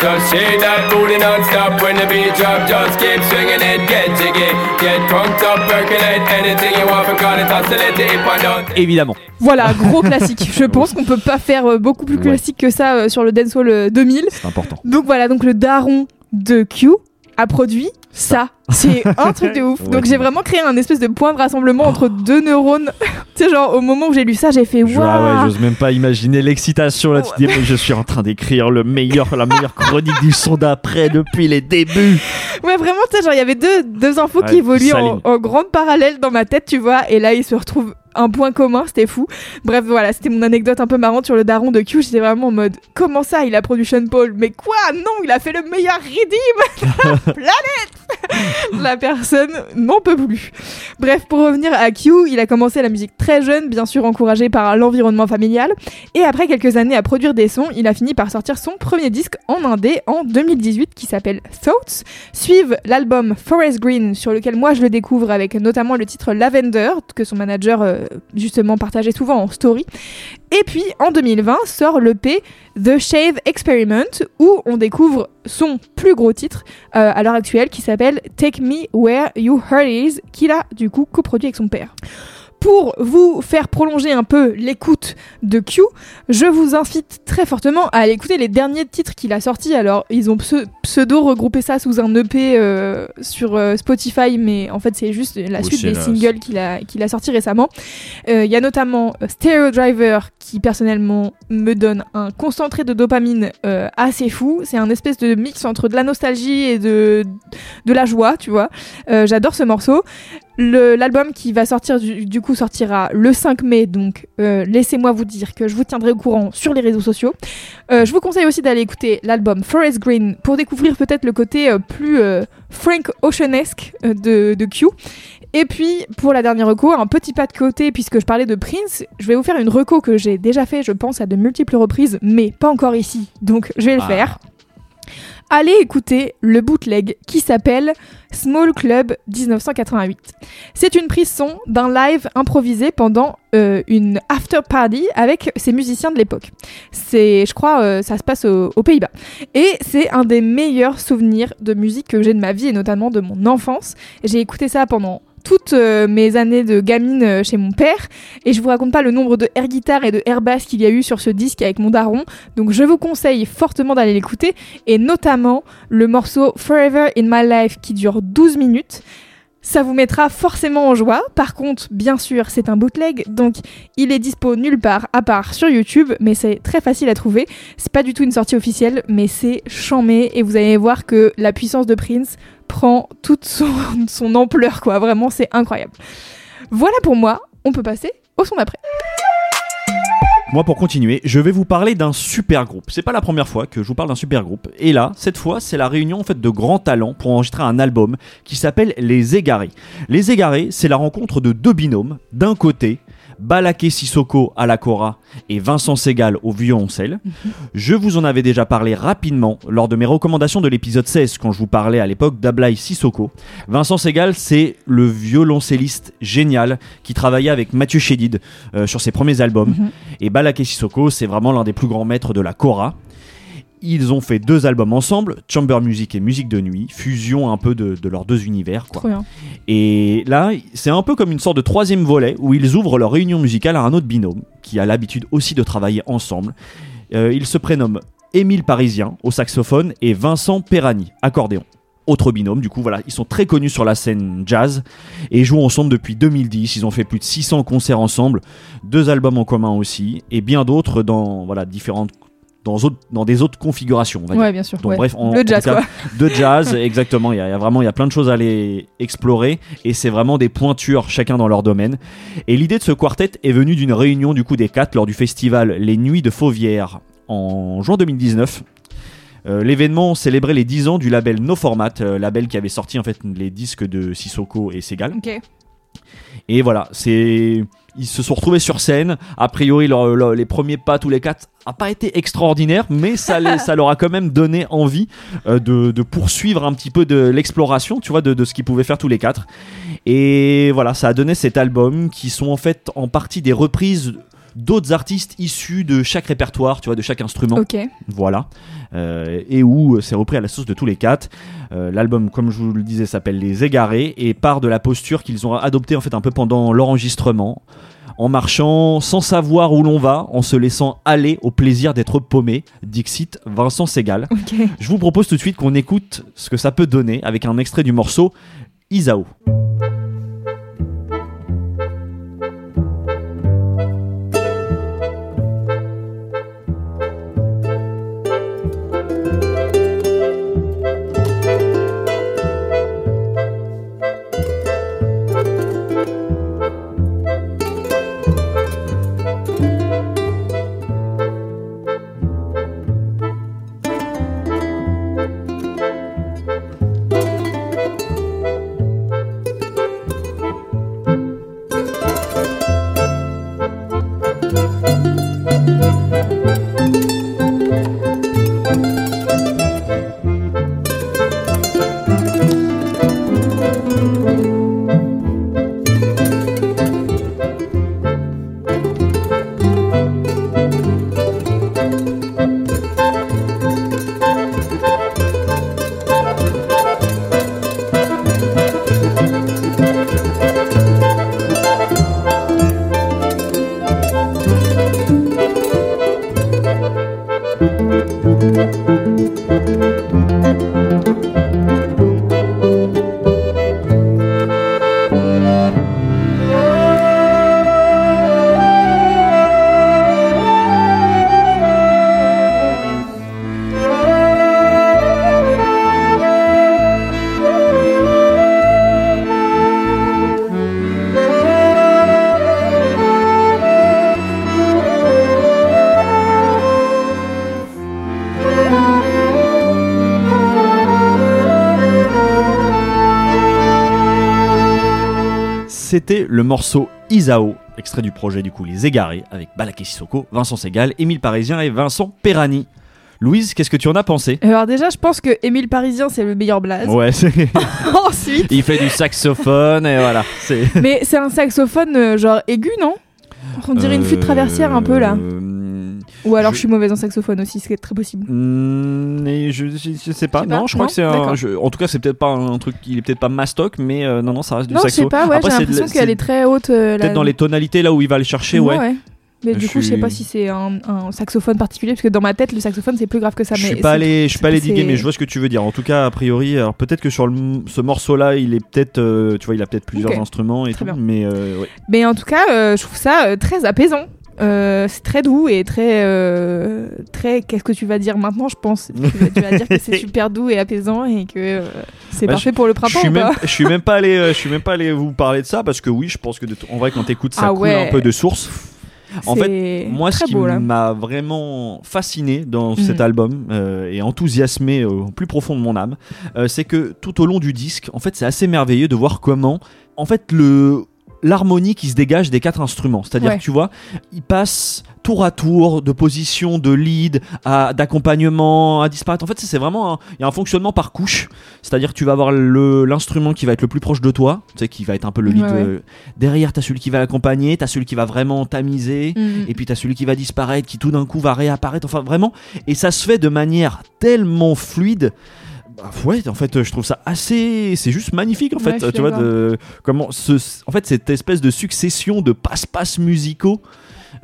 just shake that booty non-stop when the beat drop. Just keep swinging it, get jiggy, get drunk up, percolate anything you want, because it's oscillate if I don't. Évidemment. Voilà, gros classique. Je pense qu'on peut pas faire euh, beaucoup plus Ouais. classique que ça euh, sur le Dancehall euh, 2000. C'est important. Donc voilà, donc le daron de Q a produit ça, C'est un truc de ouf. Ouais, Donc j'ai vraiment créé un espèce de point de rassemblement entre deux neurones. tu sais, genre au moment où j'ai lu ça, j'ai fait Je- ah ouais, waouh. j'ose même pas imaginer l'excitation là. Tu te dis, mais je suis en train d'écrire le meilleur, la meilleure chronique du son d'après depuis les débuts. Ouais, vraiment, tu sais, genre il y avait deux, deux infos qui évoluaient en, en grande parallèle dans ma tête, tu vois. Et là, ils se retrouvent un point commun, c'était fou. Bref, voilà, c'était mon anecdote un peu marrante sur le daron de Q. J'étais vraiment en mode, comment ça, il a produit Sean Paul? Mais quoi? Non, il a fait le meilleur redeem de la planète La personne n'en peut plus. Bref, pour revenir à Q, il a commencé la musique très jeune, bien sûr encouragé par l'environnement familial. Et après quelques années à produire des sons, il a fini par sortir son premier disque en indé en 2018 qui s'appelle Thoughts. Suivent l'album Forest Green sur lequel moi je le découvre avec notamment le titre Lavender que son manager euh, justement partageait souvent en story. Et puis en 2020 sort l'EP The Shave Experiment où on découvre son plus gros titre euh, à l'heure actuelle qui s'appelle Take Me Where You Heart Is qu'il a du coup coproduit avec son père. Pour vous faire prolonger un peu l'écoute de Q, je vous invite très fortement à aller écouter les derniers titres qu'il a sortis. Alors, ils ont pse- pseudo regroupé ça sous un EP euh, sur euh, Spotify, mais en fait, c'est juste la suite des singles qu'il a, qu'il a sortis récemment. Euh, Il y a notamment Stereo Driver, qui personnellement me donne un concentré de dopamine assez fou. C'est un espèce de mix entre de la nostalgie et de, de la joie, tu vois. J'adore ce morceau. L'album qui va sortir du, du coup sortira le 5 mai, donc euh, laissez-moi vous dire que je vous tiendrai au courant sur les réseaux sociaux. Euh, je vous conseille aussi d'aller écouter l'album Forest Green pour découvrir peut-être le côté euh, plus Frank Oceanesque de, de Q. Et puis pour la dernière reco, un petit pas de côté puisque je parlais de Prince, je vais vous faire une reco que j'ai déjà fait, je pense, à de multiples reprises, mais pas encore ici, donc je vais le Ah. faire. Allez écouter le bootleg qui s'appelle Small Club 1988. C'est une prise son d'un live improvisé pendant euh, une after party avec ses musiciens de l'époque. C'est, je crois, euh, ça se passe au- aux Pays-Bas. Et c'est un des meilleurs souvenirs de musique que j'ai de ma vie et notamment de mon enfance. J'ai écouté ça pendant toutes euh, mes années de gamine euh, chez mon père et je vous raconte pas le nombre de air guitare et de air bass qu'il y a eu sur ce disque avec mon daron. Donc je vous conseille fortement d'aller l'écouter et notamment le morceau Forever in My Life qui dure 12 minutes. Ça vous mettra forcément en joie. Par contre, bien sûr, c'est un bootleg, donc il est dispo nulle part à part sur YouTube, mais c'est très facile à trouver. C'est pas du tout une sortie officielle, mais c'est chamé et vous allez voir que la puissance de Prince prend toute son, ampleur, quoi. Vraiment, c'est incroyable. Voilà pour moi. On peut passer au son d'après. Moi, pour continuer, je vais vous parler d'un super groupe. C'est pas la première fois que je vous parle d'un super groupe. Et là, cette fois, c'est la réunion en fait de grands talents pour enregistrer un album qui s'appelle Les Égarés. Les Égarés, c'est la rencontre de deux binômes. D'un côté, Balaké Sissoko à la Cora et Vincent Segal au violoncelle. Je vous en avais déjà parlé rapidement lors de mes recommandations de l'épisode 16 quand je vous parlais à l'époque d'Ablaï Sissoko. Vincent Segal, c'est le violoncelliste génial qui travaillait avec Mathieu Chédid euh, sur ses premiers albums. Et Balaké Sissoko, c'est vraiment l'un des plus grands maîtres de la Cora. Ils ont fait deux albums ensemble, Chamber Music et Musique de Nuit, fusion un peu de, de leurs deux univers. Quoi. Trop bien. Et là, c'est un peu comme une sorte de troisième volet où ils ouvrent leur réunion musicale à un autre binôme qui a l'habitude aussi de travailler ensemble. Euh, ils se prénomment Émile Parisien au saxophone et Vincent Perrani, accordéon. Autre binôme, du coup, voilà, ils sont très connus sur la scène jazz et jouent ensemble depuis 2010. Ils ont fait plus de 600 concerts ensemble, deux albums en commun aussi, et bien d'autres dans voilà différentes dans, des autres configurations. On va dire. Ouais, bien sûr. Donc ouais. bref, en, le en jazz, tout cas, de jazz, exactement. Il y, a, il y a vraiment, il y a plein de choses à aller explorer et c'est vraiment des pointures chacun dans leur domaine. Et l'idée de ce quartet est venue d'une réunion du coup des quatre lors du festival Les Nuits de Fauvière en juin 2019. Euh, L'événement célébrait les 10 ans du label No Format, euh, label qui avait sorti en fait les disques de Sissoko et Segal. Et voilà, c'est ils se sont retrouvés sur scène. A priori, leur- leur- les premiers pas tous les quatre a pas été extraordinaire, mais ça, les- ça leur a quand même donné envie euh, de, de poursuivre un petit peu de l'exploration, tu vois, de, de ce qu'ils pouvaient faire tous les quatre. Et voilà, ça a donné cet album qui sont en fait en partie des reprises d'autres artistes issus de chaque répertoire, tu vois, de chaque instrument. Ok. Voilà. Euh, et où c'est repris à la sauce de tous les quatre. Euh, L'album, comme je vous le disais, s'appelle Les Égarés et part de la posture qu'ils ont adoptée en fait un peu pendant l'enregistrement. En marchant sans savoir où l'on va, en se laissant aller au plaisir d'être paumé, Dixit Vincent Segal. Je vous propose tout de suite qu'on écoute ce que ça peut donner avec un extrait du morceau Isao. Le morceau Isao, extrait du projet du coup Les Égarés, avec Balaké Sissoko, Vincent Segal, Émile Parisien et Vincent Perrani. Louise, qu'est-ce que tu en as pensé? Alors déjà, je pense que Émile Parisien, c'est le meilleur blaze. Ouais, c'est- Ensuite, il fait du saxophone et voilà. Mais c'est un saxophone euh, genre aigu, non? On dirait une flûte traversière un peu là. Euh, Ou alors je, je- suis mauvaise en saxophone aussi, c'est très possible. Mais je, je, je sais pas. Je sais pas, non, je crois non que c'est un. Je- en tout cas, c'est peut-être pas un truc. Il est peut-être pas mastoc, mais euh, non, non, ça reste du non, je saxo. sais pas, ouais, j'ai l'impression qu'elle est très haute. euh, Peut-être la- dans les tonalités là où il va le chercher, ouais. Mais Je du coup, je sais pas si c'est un, un saxophone particulier, parce que dans ma tête, le saxophone c'est plus grave que ça. Je mais suis pas allé, je suis pas allé diguer, mais je vois ce que tu veux dire. En tout cas, a priori, alors peut-être que sur le- ce morceau-là, il est peut-être, euh, tu vois, il a peut-être plusieurs instruments et Très tout, bien. mais euh, ouais. Mais en tout cas, euh, je trouve ça euh, très apaisant. Euh, c'est très doux et très euh, très qu'est-ce que tu vas dire maintenant je pense? Tu vas, tu vas dire que c'est super doux et apaisant et que euh, c'est Bah, parfait pour le Je printemps suis ou même, pas? je suis même pas allé, je suis même pas allé vous parler de ça parce que oui, je pense que de en vrai, quand t'écoutes, ça Ah coule ouais. un peu de source. En fait, moi, ce qui m'a vraiment fasciné dans Mhm. cet album euh, et enthousiasmé au plus profond de mon âme, euh, c'est que tout au long du disque, en fait, c'est assez merveilleux de voir comment, en fait, le l'harmonie qui se dégage des quatre instruments. C'est-à-dire, Ouais. que tu vois, il passe tour à tour de position de lead à d'accompagnement à disparaître. En fait, c'est vraiment un- il y a un fonctionnement par couche. C'est-à-dire que tu vas avoir le l'instrument qui va être le plus proche de toi, tu sais, qui va être un peu le lead. Ouais, ouais. euh, derrière, t'as celui qui va l'accompagner, t'as celui qui va vraiment tamiser. Mhm. Et puis t'as celui qui va disparaître, qui tout d'un coup va réapparaître. Enfin vraiment, et ça se fait de manière tellement fluide. Bah, ouais, en fait, je trouve ça assez. C'est juste magnifique, en fait. tu vois, de comment ce, en fait, cette espèce de succession de passe-passe musicaux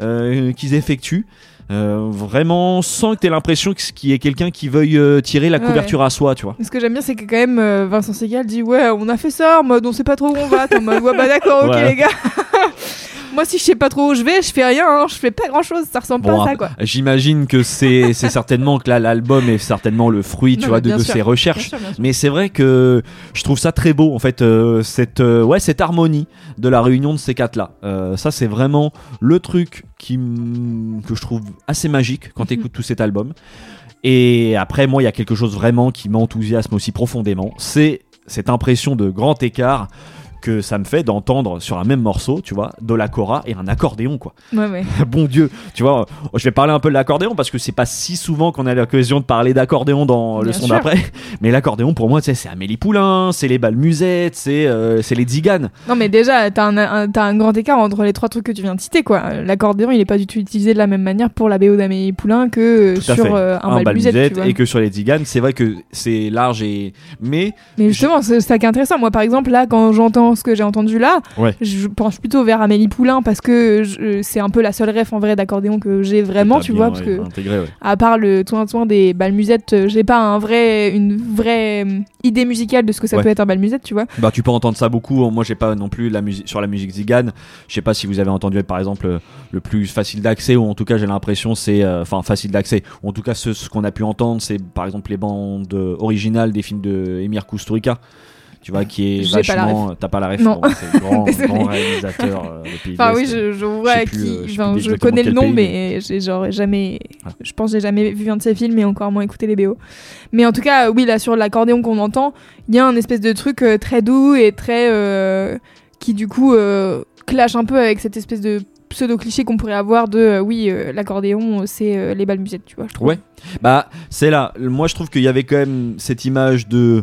euh, qu'ils effectuent. euh, vraiment sans que tu aies l'impression que- qu'il y ait quelqu'un qui veuille euh, tirer la Ouais. couverture à soi, tu vois. ce que j'aime bien c'est que quand même euh, Vincent Segal dit ouais on a fait ça en mode on sait pas trop où on va en mode ouais bah d'accord ok les gars moi si je sais pas trop où je vais je fais rien hein, je fais pas grand chose ça ressemble Bon, pas à ça quoi J'imagine que c'est certainement que là l'album est certainement le fruit, tu vois, de, de ses recherches. Bien sûr, bien sûr. Mais c'est vrai que je trouve ça très beau en fait euh, cette euh, ouais cette harmonie de la réunion de ces quatre là. ça c'est vraiment le truc qui que je trouve assez magique quand tu écoutes tout cet album. Et après moi il y a quelque chose vraiment qui m'enthousiasme aussi profondément, c'est cette impression de grand écart que ça me fait d'entendre sur un même morceau, tu vois, de la cora et un accordéon, quoi. Ouais, ouais. bon Dieu, tu vois, euh, je vais parler un peu de l'accordéon parce que c'est pas si souvent qu'on a l'occasion de parler d'accordéon dans le son d'après. Mais l'accordéon, pour moi, tu sais, c'est Amélie Poulain, c'est les Balmusettes, c'est euh, les Ziganes. Non, mais déjà, t'as un, un- un grand écart entre les trois trucs que tu viens de citer, quoi. L'accordéon, il est pas du tout utilisé de la même manière pour la BO d'Amélie Poulain que à sur euh, un, balmusette, tu vois. et que sur les Ziganes, c'est vrai que c'est large et. Mais Mais justement, c'est ça qui est intéressant. Moi, par exemple, là, quand j'entends ce que j'ai entendu là, Ouais. je pense plutôt vers Amélie Poulain parce que c'est un peu la seule ref en vrai d'accordéon que j'ai vraiment, tu vois, parce que intégré, ouais. à part le toin toin des balmusettes, euh, j'ai pas un vrai, une vraie euh, idée musicale de ce que ça Ouais. peut être un balmusette, tu vois. Bah tu peux entendre ça beaucoup. Moi j'ai pas non plus la musique sur la musique zigane. Je sais pas si vous avez entendu par exemple euh, le plus facile d'accès ou en tout cas j'ai l'impression c'est euh, enfin facile d'accès. Ou en tout cas ce, ce qu'on a pu entendre c'est par exemple les bandes originales des films de Emir Kusturica. Tu vois qui est vachement t'as pas la bon, c'est le grand, réalisateur euh, des pays oui, je, vois qui, euh, je connais le nom, pays, mais j'ai genre jamais, Ah. je pense que j'ai jamais vu un de ses films et encore moins écouté les BO. Mais en tout cas, oui, là sur l'accordéon qu'on entend, il y a un espèce de truc euh, très doux et très euh, qui du coup clash un peu avec cette espèce de pseudo cliché qu'on pourrait avoir de euh, oui euh, l'accordéon c'est euh, les balmusettes tu vois je trouve Ouais. Bah, c'est là. Moi, je trouve qu'il y avait quand même cette image de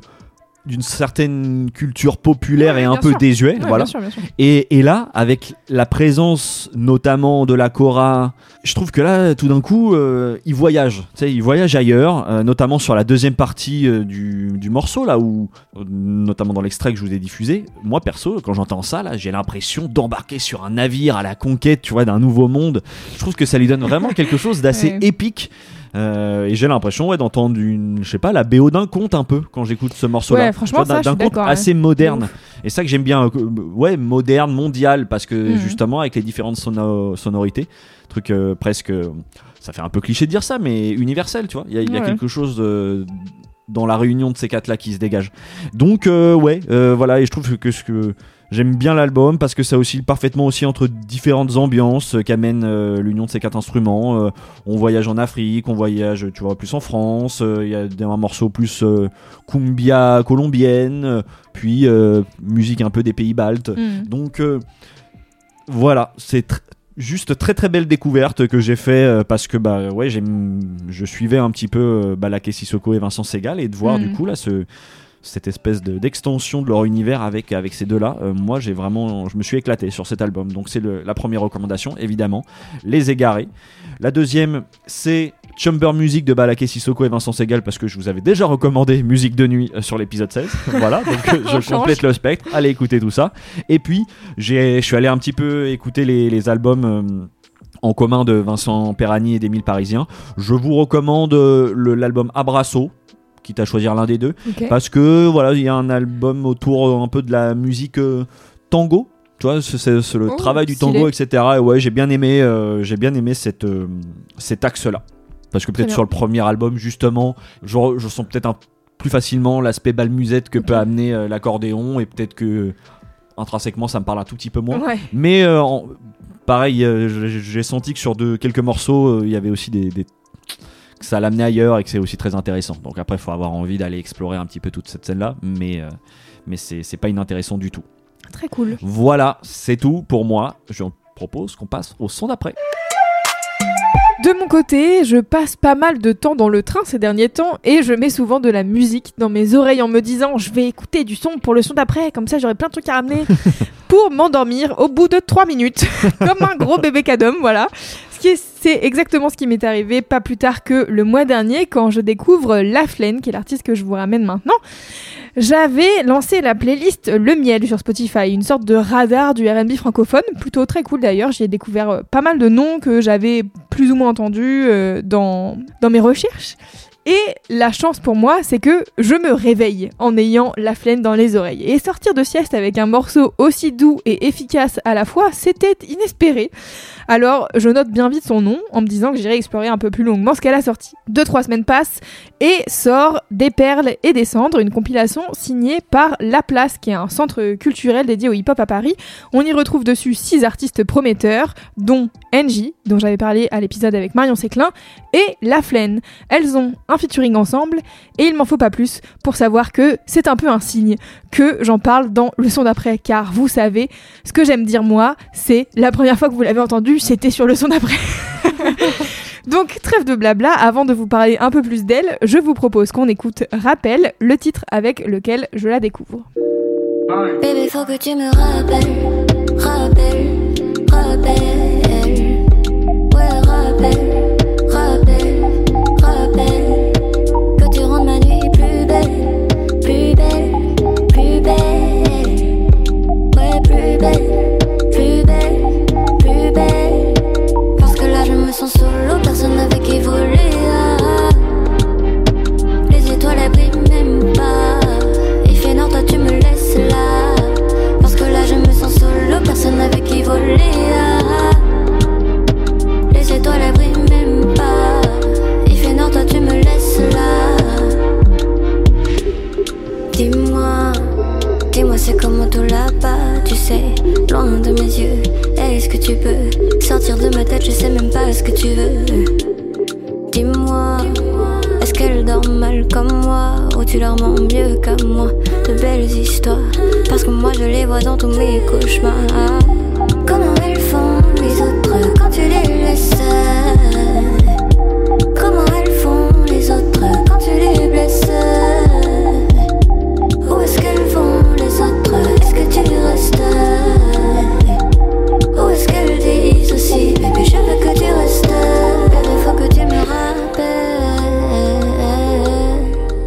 d'une certaine culture populaire Ouais, et un peu sûr. désuet, Ouais, voilà. bien sûr, bien sûr. Et, et là, avec la présence notamment de la Cora, je trouve que là, tout d'un coup, euh, il voyage. Tu sais, il voyage ailleurs, euh, notamment sur la deuxième partie euh, du, du morceau, là où, notamment dans l'extrait que je vous ai diffusé. Moi, perso, quand j'entends ça, là, j'ai l'impression d'embarquer sur un navire à la conquête, tu vois, d'un nouveau monde. Je trouve que ça lui donne vraiment quelque chose d'assez Ouais. épique. Euh, et j'ai l'impression ouais, d'entendre une, je sais pas, la BO d'un conte un peu quand j'écoute ce morceau-là. Ouais, franchement, d'un- conte ouais. assez moderne. Et ça que j'aime bien, euh, ouais, moderne, mondial, parce que Mhm. justement avec les différentes sono- sonorités, truc euh, presque, ça fait un peu cliché de dire ça, mais universel, tu vois. Il y a, y quelque chose dans la réunion de ces quatre-là qui se dégage. Donc euh, ouais, euh, voilà, et je trouve que ce que J'aime bien l'album parce que ça oscille parfaitement aussi entre différentes ambiances euh, qu'amène euh, l'union de ces quatre instruments. Euh, on voyage en Afrique, on voyage, tu vois, plus en France. euh, Il y a un morceau plus cumbia colombienne, puis musique un peu des pays baltes. Mm. Donc voilà, c'est tr- juste très très belle découverte que j'ai fait parce que bah ouais, je suivais un petit peu bah, Laké Sissoko et Vincent Segal et de voir Mm. du coup là ce cette espèce de- d'extension de leur univers avec, avec ces deux-là, euh, moi j'ai vraiment, je me suis éclaté sur cet album. Donc c'est la première recommandation, évidemment, Les Égarés. La deuxième, c'est Chamber Music de Balaké Sissoko et Vincent Segal parce que je vous avais déjà recommandé Musique de nuit euh, sur l'épisode 16. voilà, donc euh, je complète le spectre. Allez écouter tout ça. Et puis, j'ai- je suis allé un petit peu écouter les, les albums. euh, en commun de Vincent Perrani et d'Émile Parisien. Je vous recommande l'album Abrasso, quitte à choisir l'un des deux. Parce que voilà, il y a un album autour euh, un peu de la musique euh, tango. Tu vois, c'est- le Oh, travail du stylé. tango, etc. Et ouais, j'ai bien aimé, euh, j'ai bien aimé cette, euh, cet axe-là. Parce que peut-être sur le premier album, justement, je, je sens peut-être un plus facilement l'aspect balmusette que peut amener l'accordéon et peut-être que intrinsèquement ça me parle un tout petit peu moins. Ouais. Mais en- pareil, j'ai senti que sur de, quelques morceaux, il y avait aussi des, des- que ça l'amenait ailleurs et que c'est aussi très intéressant. Donc après, il faut avoir envie d'aller explorer un petit peu toute cette scène-là, mais, euh, mais c'est c'est pas inintéressant du tout. Très cool. Voilà, c'est tout pour moi. Je propose qu'on passe au son d'après. De mon côté, je passe pas mal de temps dans le train ces derniers temps et je mets souvent de la musique dans mes oreilles en me disant je vais écouter du son pour le son d'après, comme ça j'aurai plein de trucs à ramener pour m'endormir au bout de 3 minutes, comme un gros bébé cadom, voilà. C'est exactement ce qui m'est arrivé pas plus tard que le mois dernier quand je découvre La Flaine, qui est l'artiste que je vous ramène maintenant. J'avais lancé la playlist Le Miel sur Spotify, une sorte de radar du RB francophone, plutôt très cool d'ailleurs. J'y ai découvert euh, pas mal de noms que j'avais plus ou moins entendus euh, dans, dans mes recherches. Et la chance pour moi, c'est que je me réveille en ayant la flemme dans les oreilles. Et sortir de sieste avec un morceau aussi doux et efficace à la fois, c'était inespéré. Alors, je note bien vite son nom en me disant que j'irai explorer un peu plus longuement ce qu'elle a sorti. Deux, trois semaines passent et sort Des perles et des cendres, une compilation signée par La Place, qui est un centre culturel dédié au hip-hop à Paris. On y retrouve dessus six artistes prometteurs, dont Angie, dont j'avais parlé à l'épisode avec Marion Séclin, et La Flaine. Elles ont un featuring ensemble, et il m'en faut pas plus pour savoir que c'est un peu un signe que j'en parle dans le son d'après, car vous savez, ce que j'aime dire moi, c'est la première fois que vous l'avez entendu, c'était sur le son d'après. Donc trêve de blabla, avant de vous parler un peu plus d'elle, je vous propose qu'on écoute Rappel, le titre avec lequel je la découvre. Solo, personne avec qui voler. ah. Les étoiles, brillent même pas. Il fait noir, toi, tu me laisses là. Parce que là, je me sens solo, personne avec qui voler. ah. Tous mes cauchemars. Comment elles font les autres quand tu les laisses? Comment elles font les autres quand tu les blesses? Où est-ce qu'elles vont les autres? Est-ce que tu restes? Où est-ce qu'elles disent aussi? Baby je veux que tu restes. Baby faut que tu me rappelles.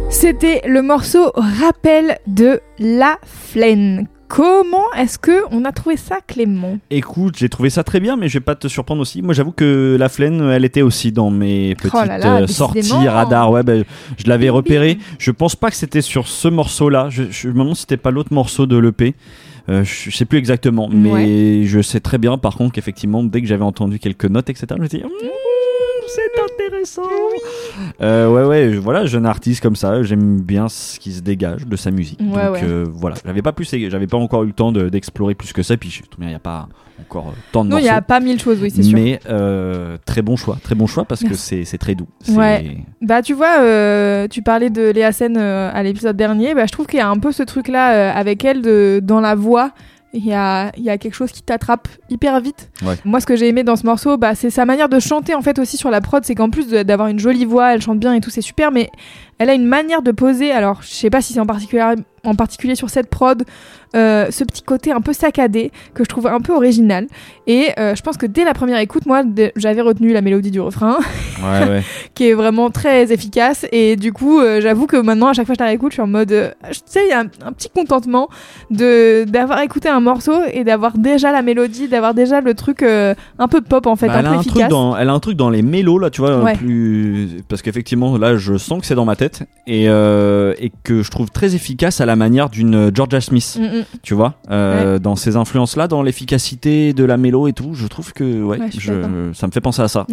C'était le morceau Rappel de La Flaine. Comment est-ce que on a trouvé ça, Clément? Écoute, j'ai trouvé ça très bien, mais je vais pas te surprendre aussi. Moi, j'avoue que la Flaine, elle était aussi dans mes petites Oh là là, euh, sorties radar. Ouais, ben, je l'avais repéré. Je pense pas que c'était sur ce morceau-là. Je, je me demande si c'était pas l'autre morceau de l'EP. Euh, je sais plus exactement, mais je sais très bien par contre qu'effectivement, dès que j'avais entendu quelques notes, etc., je me suis dit, c'est intéressant. Euh, ouais, ouais, voilà, jeune artiste comme ça, j'aime bien ce qui se dégage de sa musique. Ouais, Donc ouais. euh, voilà, j'avais pas plus, j'avais pas encore eu le temps de- d'explorer plus que ça. Puis je- il n'y a pas encore euh, tant de Non, il y morceaux. a pas mille choses, oui, c'est sûr. Mais euh, très bon choix, très bon choix parce que Merci. c'est c'est très doux. C'est- Ouais. Bah tu vois, tu parlais de Léa Sen à l'épisode dernier, bah, je trouve qu'il y a un peu ce truc-là euh, avec elle de, dans la voix. Il y a, il y a quelque chose qui t'attrape hyper vite. Ouais. Moi, ce que j'ai aimé dans ce morceau, bah, c'est sa manière de chanter en fait aussi sur la prod. C'est qu'en plus d'avoir une jolie voix, elle chante bien et tout, c'est super. Mais elle a une manière de poser. Alors, je sais pas si c'est en particulier, en particulier sur cette prod, euh, ce petit côté un peu saccadé que je trouve un peu original. Et euh, je pense que dès la première écoute, moi, j'avais retenu la mélodie du refrain Ouais, ouais. qui est vraiment très efficace et du coup euh, j'avoue que maintenant à chaque fois que je la réécoute je suis en mode tu sais il y a un, un petit contentement de d'avoir écouté un morceau et d'avoir déjà la mélodie d'avoir déjà le truc un peu pop en fait Bah, un elle, a un truc dans, elle a un truc dans les mélos là, tu vois, Ouais. plus parce qu'effectivement là, je sens que c'est dans ma tête et, euh, et que je trouve très efficace à la manière d'une Georgia Smith, Mm, mm. tu vois, euh, dans ces influences là, dans l'efficacité de la mélo et tout. Je trouve que ouais, Ouais, je suis je- d'accord. ça me fait penser à ça.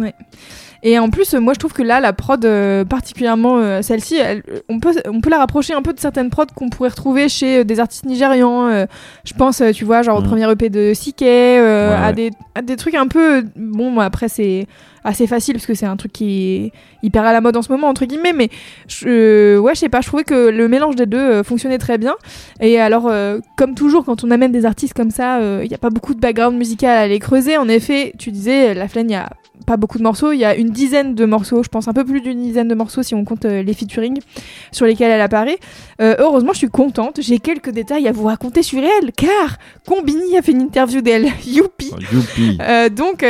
Et en plus, euh, moi, je trouve que là, la prod, euh, particulièrement euh, celle-ci, elle- on, peut, on peut la rapprocher un peu de certaines prods qu'on pourrait retrouver chez euh, des artistes nigérians. euh, je pense, euh, tu vois, genre au Mhm. premier EP de Sike, euh, Ouais, à, ouais. des, à des trucs un peu. euh, Bon, après, c'est assez facile parce que c'est un truc qui est hyper à la mode en ce moment, entre guillemets. Mais je, euh, ouais, je sais pas, je trouvais que le mélange des deux euh, fonctionnait très bien. Et alors, euh, comme toujours, quand on amène des artistes comme ça, il n'y a pas beaucoup de background musical à aller creuser. En effet, tu disais, La Flenne, il y a pas beaucoup de morceaux. Il y a une dizaine de morceaux, je pense un peu plus d'une dizaine de morceaux si on compte euh, les featuring sur lesquels elle apparaît. Euh, heureusement, je suis contente. J'ai quelques détails à vous raconter sur elle, car Combini a fait une interview d'elle. Youpi! Oh, youpi. Euh, donc,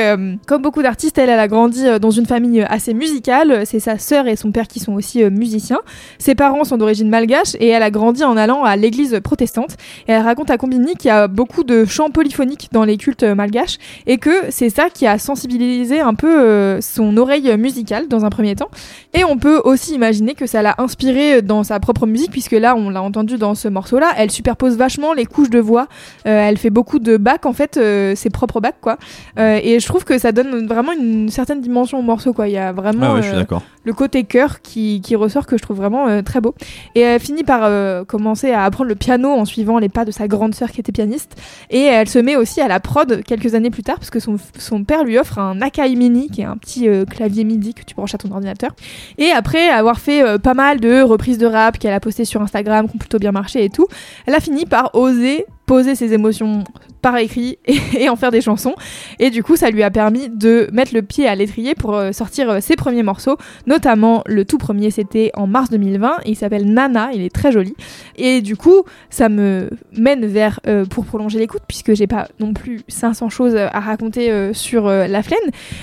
comme beaucoup d'artistes, elle, elle a grandi dans une famille assez musicale. C'est sa sœur et son père qui sont aussi musiciens. Ses parents sont d'origine malgache et elle a grandi en allant à l'église protestante. Et elle raconte à Combini qu'il y a beaucoup de chants polyphoniques dans les cultes malgaches et que c'est ça qui a sensibilisé un peu euh, son oreille musicale dans un premier temps. Et on peut aussi imaginer que ça l'a inspiré dans sa propre musique, puisque là, on l'a entendu dans ce morceau-là, elle superpose vachement les couches de voix. Euh, elle fait beaucoup de bacs, en fait, euh, ses propres bacs, quoi. Euh, et je trouve que ça donne vraiment une certaine dimension au morceau, quoi. Il y a vraiment Ah ouais, euh, le côté cœur qui, qui ressort que je trouve vraiment euh, très beau. Et elle finit par euh, commencer à apprendre le piano en suivant les pas de sa grande sœur qui était pianiste. Et elle se met aussi à la prod quelques années plus tard, parce que son, son père lui offre un Akai Mini Mini, qui est un petit euh, clavier MIDI que tu branches à ton ordinateur. Et après avoir fait euh, pas mal de reprises de rap qu'elle a postées sur Instagram, qui ont plutôt bien marché et tout, elle a fini par oser poser ses émotions par écrit et, en faire des chansons. Et du coup, ça lui a permis de mettre le pied à l'étrier pour euh, sortir euh, ses premiers morceaux, notamment le tout premier, c'était en mars 2020. Il s'appelle Nana, il est très joli. Et du coup, ça me mène vers, euh, pour prolonger l'écoute, puisque j'ai pas non plus 500 choses à raconter sur la flène,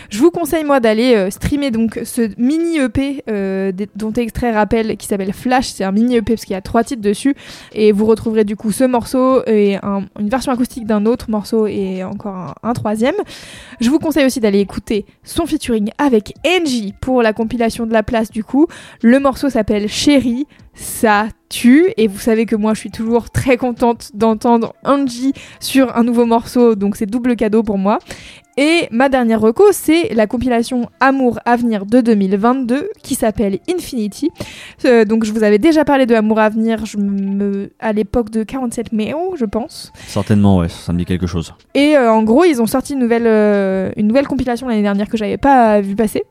je vous conseille moi d'aller streamer donc ce mini EP dont extrait rappel qui s'appelle Flash. C'est un mini EP parce qu'il y a trois titres dessus et vous retrouverez du coup ce morceau un- une version acoustique d'un autre morceau et encore un, un troisième. Je vous conseille aussi d'aller écouter son featuring avec Angie pour la compilation de la place du coup. Le morceau s'appelle Chérie. Ça tue et vous savez que moi je suis toujours très contente d'entendre Angie sur un nouveau morceau donc c'est double cadeau pour moi. Et ma dernière reco, c'est la compilation Amour Avenir de 2022 qui s'appelle Infinity. Euh, donc je vous avais déjà parlé de Amour Avenir je me... à l'époque de 47 mai, oh, je pense. Certainement, ouais, ça me dit quelque chose. Et euh, en gros, ils ont sorti une nouvelle, euh, une nouvelle compilation l'année dernière que j'avais pas vu passer.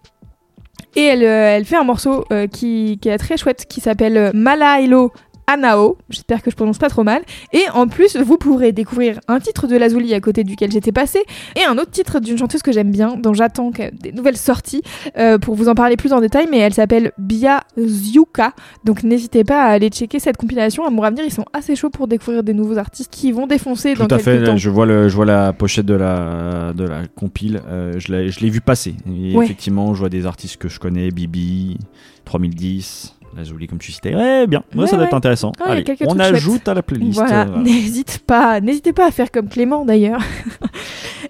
Et elle, euh, elle fait un morceau euh, qui, qui est très chouette qui s'appelle euh, Malailo Anao. J'espère que je prononce pas trop mal. Et en plus, vous pourrez découvrir un titre de Lazuli à côté duquel j'étais passée et un autre titre d'une chanteuse que j'aime bien, dont j'attends des nouvelles sorties euh, pour vous en parler plus en détail. Mais elle s'appelle Bia Ziuka. Donc n'hésitez pas à aller checker cette compilation. Amour Avenir, ils sont assez chauds pour découvrir des nouveaux artistes qui vont défoncer dans Tout à quelques fait. temps. je vois le, je vois la pochette de la de la compile. euh, je l'ai, je l'ai vu passer. Et Ouais. Effectivement, je vois des artistes que je connais, Bibi, 3010, Lazuli comme tu citais. Ouais, bien. Ouais, ça doit être intéressant. Allez, on ajoute chouettes. à la playlist. Voilà. n'hésite pas, n'hésitez pas à faire comme Clément d'ailleurs.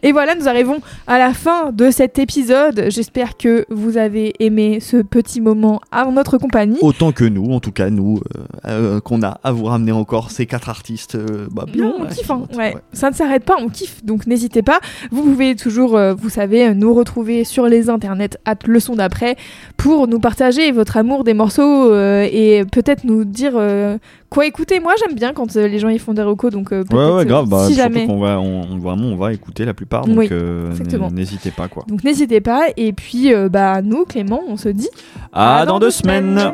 Et voilà, nous arrivons à la fin de cet épisode. J'espère que vous avez aimé ce petit moment à notre compagnie. Autant que nous, en tout cas nous, euh, euh, qu'on a à vous ramener encore ces quatre artistes. euh, bah, bien. Non, on ouais, kiffe, hein. ouais. Ça ne s'arrête pas, on kiffe, donc n'hésitez pas. Vous pouvez toujours, vous savez, nous retrouver sur les internets, à le son d'après, pour nous partager votre amour des morceaux et peut-être nous dire quoi écouter. Moi, j'aime bien quand les gens ils font des recos, donc Ouais, peut-être, ouais, grave. Bah, si jamais. va, on, on- vraiment, on va écouter la plupart. Donc, Oui, euh, n'hésitez pas, quoi. Donc n'hésitez pas. Et puis, euh, bah, nous, Clément, on se dit À À dans dans deux deux semaines. semaines.